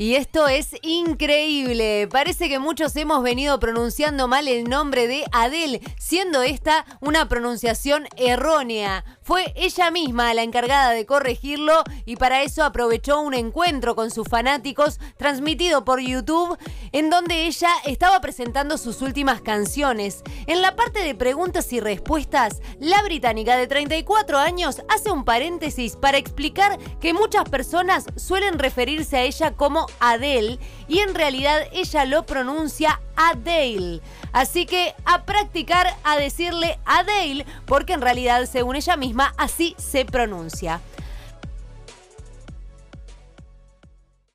Y esto es increíble. Parece que muchos hemos venido pronunciando mal el nombre de Adele, siendo esta una pronunciación errónea. Fue ella misma la encargada de corregirlo y para eso aprovechó un encuentro con sus fanáticos transmitido por YouTube en donde ella estaba presentando sus últimas canciones. En la parte de preguntas y respuestas, la británica de 34 años hace un paréntesis para explicar que muchas personas suelen referirse a ella como Adele y en realidad ella lo pronuncia Adele. Así que a practicar a decirle Adele porque en realidad según ella misma así se pronuncia.